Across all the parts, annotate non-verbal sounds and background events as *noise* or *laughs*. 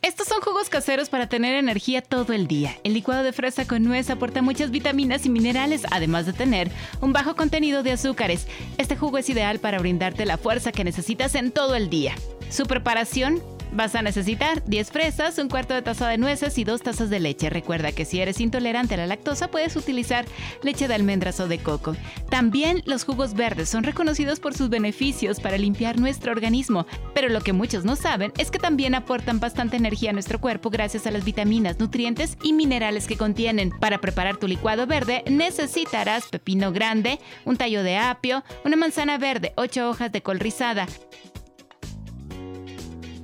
Estos son jugos caseros para tener energía todo el día. El licuado de fresa con nuez aporta muchas vitaminas y minerales, además de tener un bajo contenido de azúcares. Este jugo es ideal para brindarte la fuerza que necesitas en todo el día. Su preparación Vas a necesitar 10 fresas, un cuarto de taza de nueces y dos tazas de leche. Recuerda que si eres intolerante a la lactosa puedes utilizar leche de almendras o de coco. También los jugos verdes son reconocidos por sus beneficios para limpiar nuestro organismo, pero lo que muchos no saben es que también aportan bastante energía a nuestro cuerpo gracias a las vitaminas, nutrientes y minerales que contienen. Para preparar tu licuado verde necesitarás pepino grande, un tallo de apio, una manzana verde, 8 hojas de col rizada,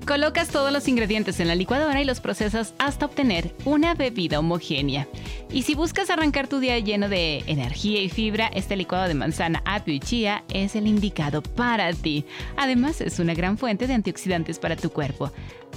Colocas todos los ingredientes en la licuadora y los procesas hasta obtener una bebida homogénea. Y si buscas arrancar tu día lleno de energía y fibra, este licuado de manzana, apio y chía es el indicado para ti. Además, es una gran fuente de antioxidantes para tu cuerpo.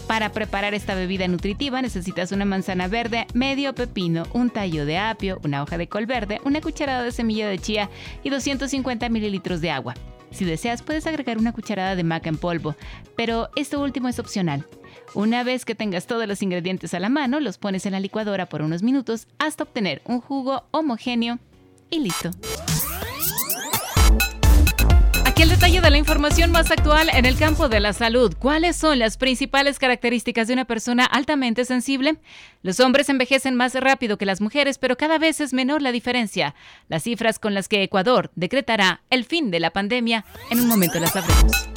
Para preparar esta bebida nutritiva necesitas una manzana verde, medio pepino, un tallo de apio, una hoja de col verde, una cucharada de semilla de chía y 250 mililitros de agua. Si deseas, puedes agregar una cucharada de maca en polvo, pero esto último es opcional. Una vez que tengas todos los ingredientes a la mano, los pones en la licuadora por unos minutos hasta obtener un jugo homogéneo y listo. La información más actual en el campo de la salud. ¿Cuáles son las principales características de una persona altamente sensible? Los hombres envejecen más rápido que las mujeres, pero cada vez es menor la diferencia. Las cifras con las que Ecuador decretará el fin de la pandemia, en un momento las sabremos.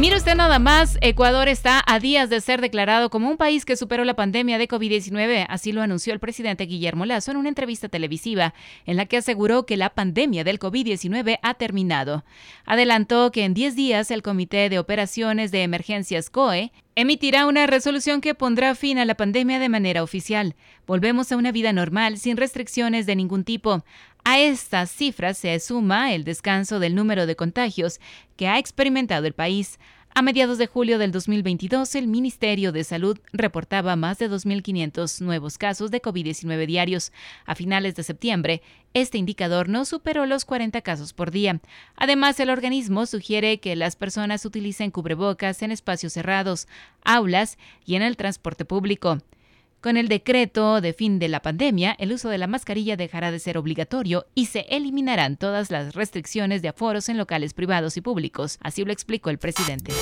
Mire usted nada más, Ecuador está a días de ser declarado como un país que superó la pandemia de COVID-19, así lo anunció el presidente Guillermo Lazo en una entrevista televisiva en la que aseguró que la pandemia del COVID-19 ha terminado. Adelantó que en 10 días el Comité de Operaciones de Emergencias COE emitirá una resolución que pondrá fin a la pandemia de manera oficial. Volvemos a una vida normal sin restricciones de ningún tipo. A estas cifras se suma el descanso del número de contagios que ha experimentado el país. A mediados de julio del 2022, el Ministerio de Salud reportaba más de 2.500 nuevos casos de COVID-19 diarios. A finales de septiembre, este indicador no superó los 40 casos por día. Además, el organismo sugiere que las personas utilicen cubrebocas en espacios cerrados, aulas y en el transporte público. Con el decreto de fin de la pandemia, el uso de la mascarilla dejará de ser obligatorio y se eliminarán todas las restricciones de aforos en locales privados y públicos, así lo explicó el presidente.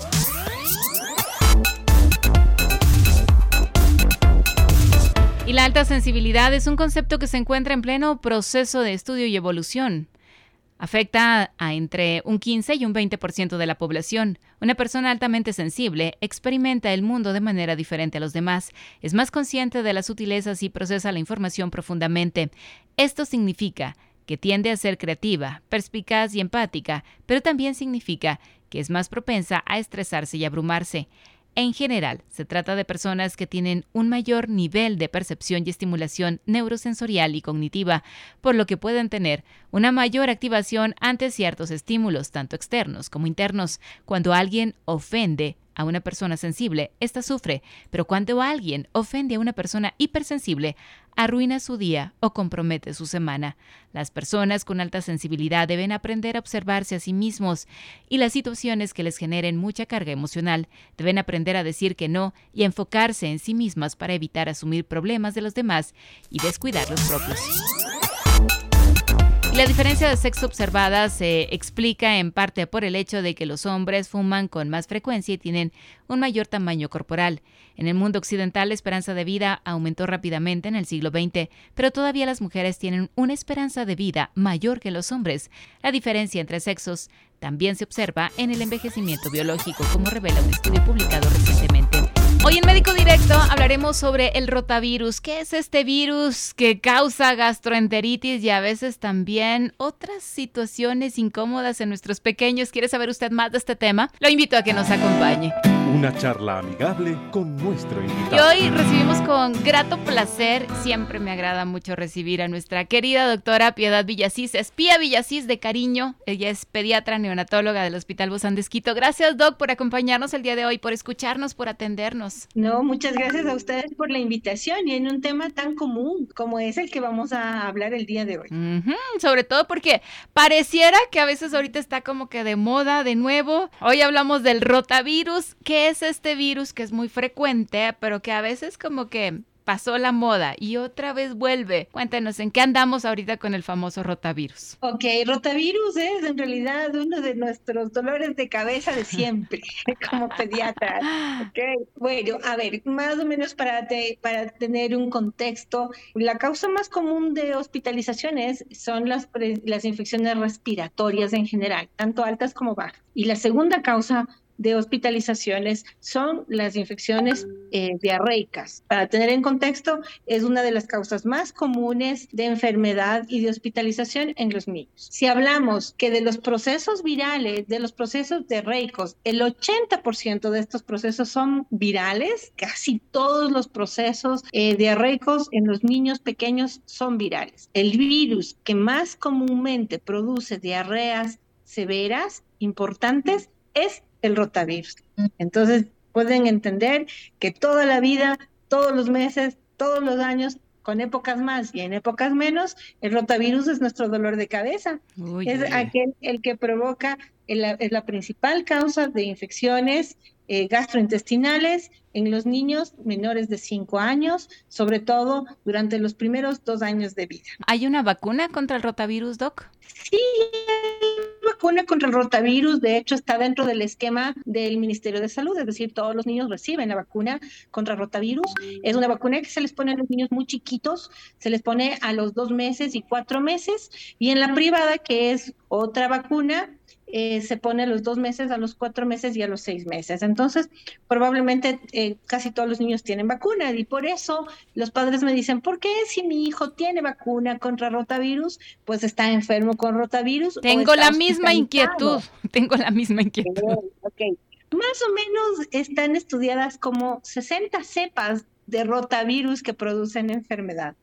Y la alta sensibilidad es un concepto que se encuentra en pleno proceso de estudio y evolución. Afecta a entre un 15 y un 20% de la población. Una persona altamente sensible experimenta el mundo de manera diferente a los demás, es más consciente de las sutilezas y procesa la información profundamente. Esto significa que tiende a ser creativa, perspicaz y empática, pero también significa que es más propensa a estresarse y abrumarse. En general, se trata de personas que tienen un mayor nivel de percepción y estimulación neurosensorial y cognitiva, por lo que pueden tener una mayor activación ante ciertos estímulos, tanto externos como internos. Cuando alguien ofende a una persona sensible, ésta sufre, pero cuando alguien ofende a una persona hipersensible, arruina su día o compromete su semana. Las personas con alta sensibilidad deben aprender a observarse a sí mismos y las situaciones que les generen mucha carga emocional. Deben aprender a decir que no y enfocarse en sí mismas para evitar asumir problemas de los demás y descuidar los propios. La diferencia de sexo observada se explica en parte por el hecho de que los hombres fuman con más frecuencia y tienen un mayor tamaño corporal. En el mundo occidental la esperanza de vida aumentó rápidamente en el siglo XX, pero todavía las mujeres tienen una esperanza de vida mayor que los hombres. La diferencia entre sexos también se observa en el envejecimiento biológico, como revela un estudio publicado recientemente. Hoy en Médico Directo hablaremos sobre el rotavirus. ¿Qué es este virus que causa gastroenteritis y a veces también otras situaciones incómodas en nuestros pequeños? ¿Quiere saber usted más de este tema? Lo invito a que nos acompañe. Una charla amigable con nuestro invitado. Y hoy recibimos con grato placer, siempre me agrada mucho recibir a nuestra querida doctora Piedad Villasís, espía Villasís de cariño. Ella es pediatra neonatóloga del Hospital Bozán de Esquito. Gracias, Doc, por acompañarnos el día de hoy, por escucharnos, por atendernos. No, muchas gracias a ustedes por la invitación y en un tema tan común como es el que vamos a hablar el día de hoy. Sobre todo porque pareciera que a veces ahorita está como que de moda de nuevo. Hoy hablamos del rotavirus, que es este virus que es muy frecuente, pero que a veces como que pasó la moda y otra vez vuelve. Cuéntanos, ¿en qué andamos ahorita con el famoso rotavirus? Ok, rotavirus es en realidad uno de nuestros dolores de cabeza de siempre, *laughs* como pediatra. Ok, bueno, a ver, más o menos para, para tener un contexto, la causa más común de hospitalizaciones son las, las infecciones respiratorias en general, tanto altas como bajas. Y la segunda causa de hospitalizaciones son las infecciones eh, diarreicas. Para tener en contexto, es una de las causas más comunes de enfermedad y de hospitalización en los niños. Si hablamos que de los procesos virales, de los procesos diarreicos, el 80% de estos procesos son virales, casi todos los procesos eh, diarreicos en los niños pequeños son virales. El virus que más comúnmente produce diarreas severas, importantes, es el rotavirus. Entonces, pueden entender que toda la vida, todos los meses, todos los años, con épocas más y en épocas menos, el rotavirus es nuestro dolor de cabeza. es aquel el que provoca, es la principal causa de infecciones eh, gastrointestinales en los niños menores de 5 años, sobre todo durante los primeros dos años de vida. ¿Hay una vacuna contra el rotavirus, Doc? Sí, hay vacuna contra el rotavirus, de hecho está dentro del esquema del Ministerio de Salud, es decir, todos los niños reciben la vacuna contra el rotavirus. Es una vacuna que se les pone a los niños muy chiquitos, se les pone a los dos meses y cuatro meses, y en la privada, que es otra vacuna, eh, se pone a los dos meses, a los cuatro meses y a los seis meses. Entonces, probablemente eh, casi todos los niños tienen vacuna y por eso los padres me dicen, ¿por qué si mi hijo tiene vacuna contra rotavirus, pues está enfermo con rotavirus? *laughs* Tengo la misma inquietud, tengo la misma inquietud. Más o menos están estudiadas como 60 cepas de rotavirus que producen enfermedad.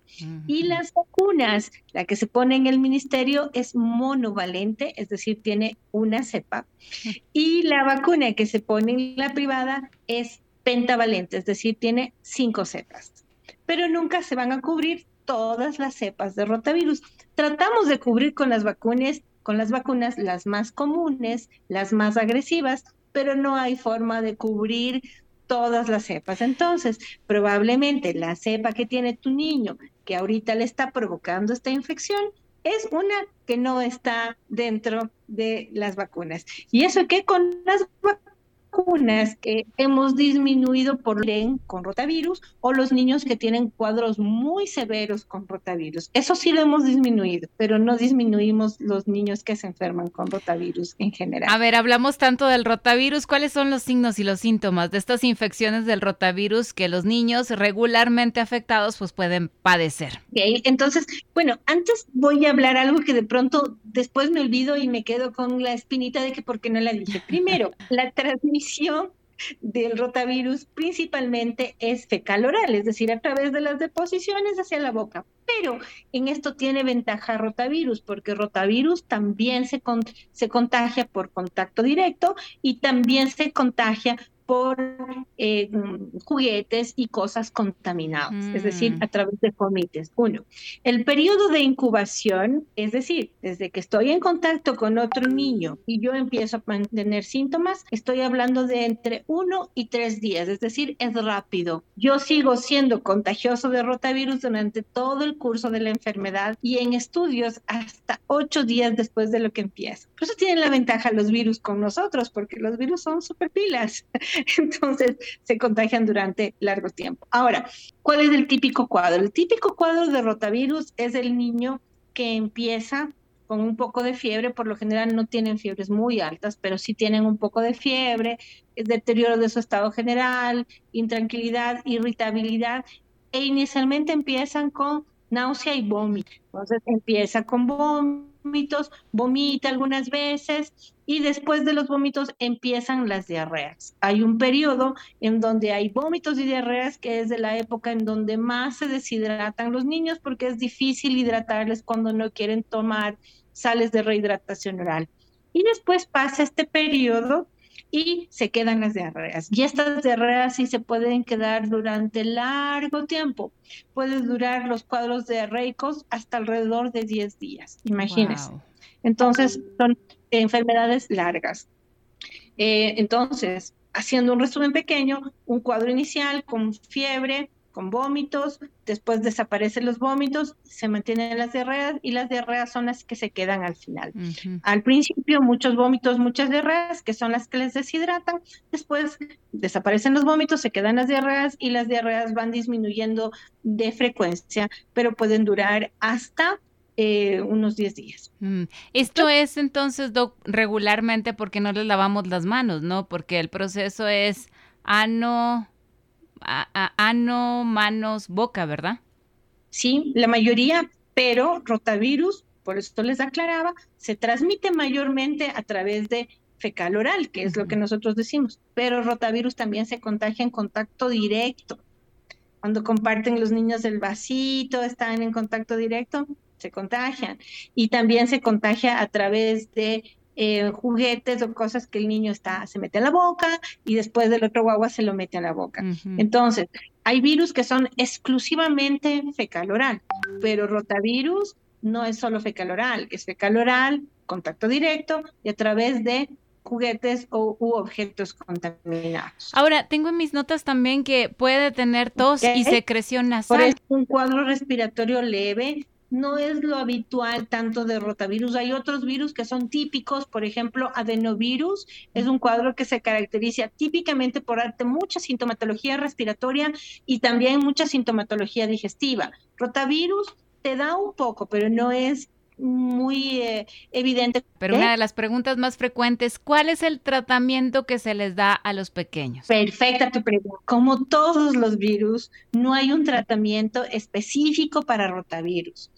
Y las vacunas, la que se pone en el ministerio es monovalente, es decir, tiene una cepa. *laughs* Y la vacuna que se pone en la privada es pentavalente, es decir, tiene cinco cepas. Pero nunca se van a cubrir todas las cepas de rotavirus. Tratamos de cubrir con las vacunas, con las vacunas las más comunes, las más agresivas, pero no hay forma de cubrir todas las cepas. Entonces, probablemente la cepa que tiene tu niño, que ahorita le está provocando esta infección, es una que no está dentro de las vacunas. Y eso que con las vacunas vacunas que hemos disminuido por con rotavirus o los niños que tienen cuadros muy severos con rotavirus. Eso sí lo hemos disminuido, pero no disminuimos los niños que se enferman con rotavirus en general. A ver, hablamos tanto del rotavirus. ¿Cuáles son los signos y los síntomas de estas infecciones del rotavirus que los niños regularmente afectados pues pueden padecer? Okay, entonces, bueno, antes voy a hablar algo que de pronto después me olvido y me quedo con la espinita de que por qué no la dije. Primero, *laughs* la transmisión del rotavirus principalmente es fecal oral, es decir, a través de las deposiciones hacia la boca. Pero en esto tiene ventaja rotavirus, porque rotavirus también se, se contagia por contacto directo y también se contagia por eh, juguetes y cosas contaminadas, es decir, mm. a través de comites. Uno, el periodo de incubación, es decir, desde que estoy en contacto con otro niño y yo empiezo a tener síntomas, estoy hablando de entre uno y tres días, es decir, es rápido. Yo sigo siendo contagioso de rotavirus durante todo el curso de la enfermedad y en estudios hasta ocho días después de lo que empieza. Por eso tienen la ventaja los virus con nosotros, porque los virus son super pilas. *laughs* entonces se contagian durante largo tiempo. Ahora, ¿cuál es el típico cuadro? El típico cuadro de rotavirus es el niño que empieza con un poco de fiebre, por lo general no tienen fiebres muy altas, pero sí tienen un poco de fiebre, deterioro de su estado general, intranquilidad, irritabilidad, e inicialmente empiezan con náusea y vómito. Entonces empieza con vómitos, vomita algunas veces y después de los vómitos empiezan las diarreas. Hay un periodo en donde hay vómitos y diarreas que es de la época en donde más se deshidratan los niños porque es difícil hidratarles cuando no quieren tomar sales de rehidratación oral. Y después pasa este periodo y se quedan las diarreas. Y estas diarreas sí se pueden quedar durante largo tiempo. Pueden durar los cuadros diarreicos hasta alrededor de 10 días, imagínense. Entonces, son enfermedades largas. Eh, entonces, haciendo un resumen pequeño, un cuadro inicial con fiebre, con vómitos, después desaparecen los vómitos, se mantienen las diarreas y las diarreas son las que se quedan al final. Al principio muchos vómitos, muchas diarreas, que son las que les deshidratan, después desaparecen los vómitos, se quedan las diarreas y las diarreas van disminuyendo de frecuencia, pero pueden durar hasta eh, unos 10 días. Mm. Esto es entonces, regularmente porque no les lavamos las manos, ¿no? Porque el proceso es ano a, ano, manos, boca, ¿verdad? Sí, la mayoría, pero rotavirus, por esto les aclaraba, se transmite mayormente a través de fecal oral, que es lo que nosotros decimos, pero rotavirus también se contagia en contacto directo. Cuando comparten los niños el vasito, están en contacto directo, se contagian. Y también se contagia a través de eh, juguetes o cosas que el niño está, se mete a la boca y después del otro guagua se lo mete a la boca. Entonces, hay virus que son exclusivamente fecal oral, pero rotavirus no es solo fecal oral, es fecal oral, contacto directo y a través de juguetes o, u objetos contaminados. Ahora, tengo en mis notas también que puede tener tos y secreción nasal. Por un cuadro respiratorio leve no es lo habitual tanto de rotavirus. Hay otros virus que son típicos, por ejemplo, adenovirus es un cuadro que se caracteriza típicamente por darte mucha sintomatología respiratoria y también mucha sintomatología digestiva. Rotavirus te da un poco, pero no es muy eh, evidente. Pero una de las preguntas más frecuentes, ¿cuál es el tratamiento que se les da a los pequeños? Perfecta tu pregunta. Como todos los virus, no hay un tratamiento específico para rotavirus.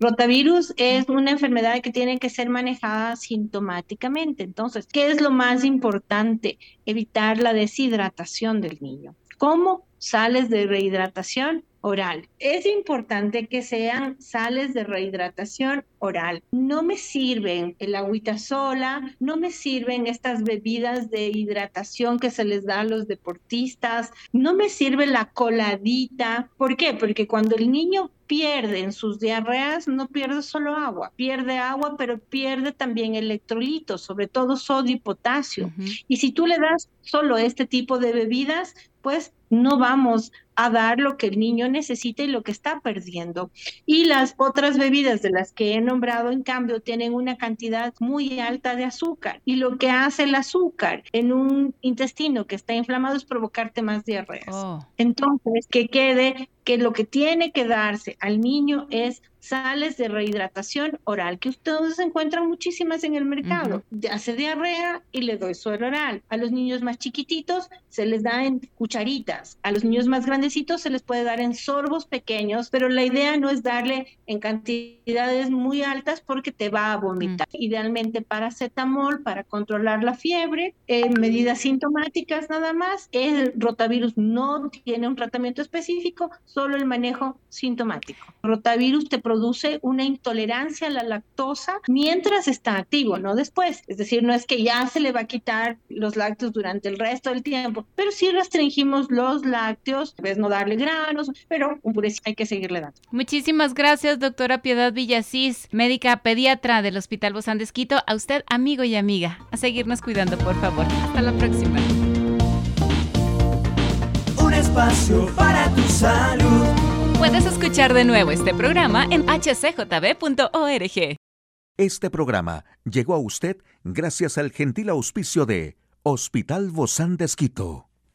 Rotavirus es una enfermedad que tiene que ser manejada sintomáticamente. Entonces, ¿qué es lo más importante? Evitar la deshidratación del niño. ¿Cómo? Sales de rehidratación oral. Es importante que sean sales de rehidratación oral. No me sirven el agüita sola, no me sirven estas bebidas de hidratación que se les da a los deportistas, no me sirve la coladita. ¿Por qué? Porque cuando el niño pierde en sus diarreas, no pierde solo agua, pierde agua, pero pierde también electrolitos, sobre todo sodio y potasio. Y si tú le das solo este tipo de bebidas, pues no vamos a dar lo que el niño necesita y lo que está perdiendo. Y las otras bebidas de las que he nombrado, en cambio, tienen una cantidad muy alta de azúcar. Y lo que hace el azúcar en un intestino que está inflamado es provocarte más diarreas. Oh. Entonces, que quede que lo que tiene que darse al niño es sales de rehidratación oral, que ustedes encuentran muchísimas en el mercado. Hace diarrea y le doy suero oral. A los niños más chiquititos se les da en cucharitas. A los niños más grandecitos se les puede dar en sorbos pequeños, pero la idea no es darle en cantidades muy altas porque te va a vomitar. Idealmente paracetamol para controlar la fiebre, en medidas sintomáticas nada más. El rotavirus no tiene un tratamiento específico, solo el manejo sintomático. rotavirus te produce una intolerancia a la lactosa mientras está activo, no después. Es decir, no es que ya se le va a quitar los lácteos durante el resto del tiempo, pero sí restringimos los lácteos, vez no darle granos, pero un purecito hay que seguirle dando. Muchísimas gracias, doctora Piedad Villasís, médica pediatra del Hospital Bozán de Esquito. A usted, amigo y amiga, a seguirnos cuidando, por favor. Hasta la próxima. Un espacio para tu salud. Puedes escuchar de nuevo este programa en hcjb.org. Este programa llegó a usted gracias al gentil auspicio de Hospital Bozán de Esquito,